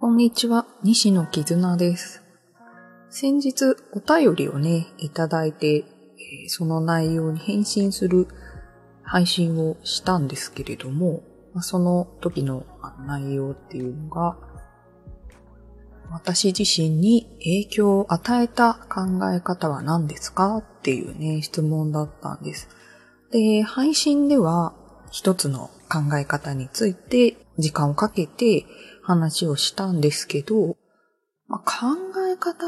こんにちは、西野絆です。先日お便りをね、いただいて、その内容に返信する配信をしたんですけれども、その時の内容っていうのが、私自身に影響を与えた考え方は何ですかっていうね、質問だったんです。で、配信では一つの考え方について時間をかけて話をしたんですけど、まあ、考え方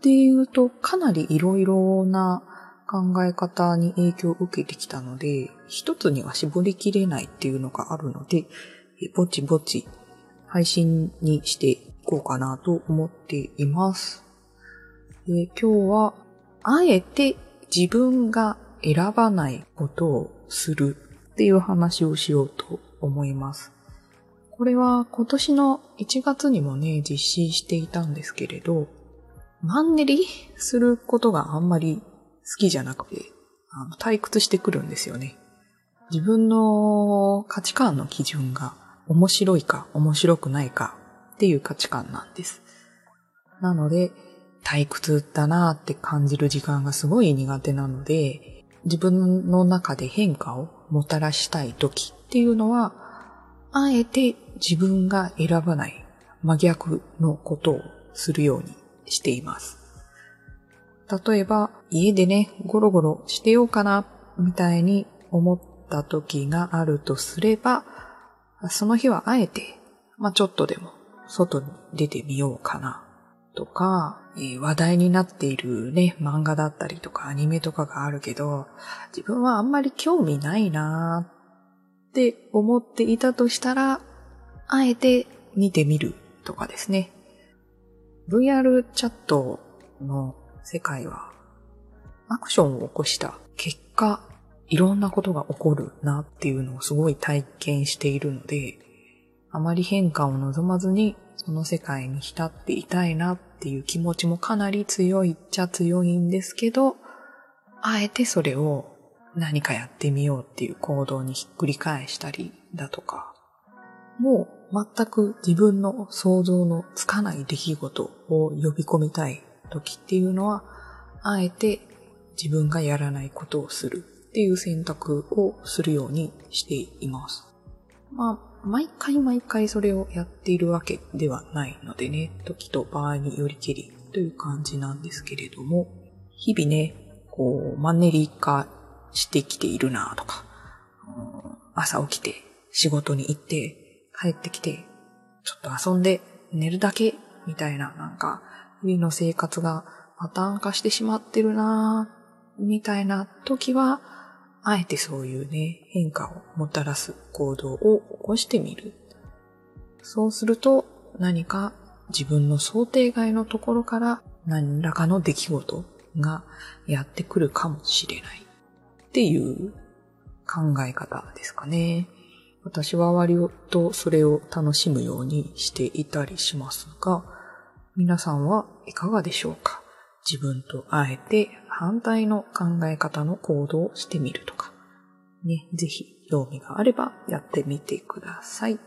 で言うとかなりいろいろな考え方に影響を受けてきたので、一つには絞りきれないっていうのがあるので、ぼちぼち配信にしていこうかなと思っています。今日は、あえて自分が選ばないことをするっていう話をしようと思います。これは今年の1月にもね、実施していたんですけれど、マンネリすることがあんまり好きじゃなくて、あの退屈してくるんですよね。自分の価値観の基準が面白いか面白くないかっていう価値観なんです。なので、退屈だなって感じる時間がすごい苦手なので、自分の中で変化をもたらしたい時っていうのは、あえて自分が選ばない真逆のことをするようにしています。例えば、家でね、ゴロゴロしてようかな、みたいに思った時があるとすれば、その日はあえて、まあ、ちょっとでも外に出てみようかな、とか、えー、話題になっているね、漫画だったりとかアニメとかがあるけど、自分はあんまり興味ないなって思っていたとしたら、あえて見てみるとかですね。VR チャットの世界は、アクションを起こした結果、いろんなことが起こるなっていうのをすごい体験しているので、あまり変化を望まずにその世界に浸っていたいなっっていう気持ちもかなり強いっちゃ強いんですけど、あえてそれを何かやってみようっていう行動にひっくり返したりだとか、もう全く自分の想像のつかない出来事を呼び込みたい時っていうのは、あえて自分がやらないことをするっていう選択をするようにしています。まあ、毎回毎回それをやっているわけではないのでね、時と場合によりけりという感じなんですけれども、日々ね、こう、マンネリ化してきているなとか、朝起きて仕事に行って帰ってきて、ちょっと遊んで寝るだけみたいななんか日々の生活がパターン化してしまってるなみたいな時は、あえてそういうね、変化をもたらす行動を起こしてみる。そうすると何か自分の想定外のところから何らかの出来事がやってくるかもしれないっていう考え方ですかね。私は割とそれを楽しむようにしていたりしますが、皆さんはいかがでしょうか自分とあえて反対の考え方の行動をしてみると。ね、ぜひ興味があればやってみてください。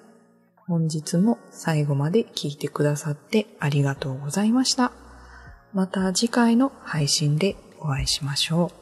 本日も最後まで聞いてくださってありがとうございました。また次回の配信でお会いしましょう。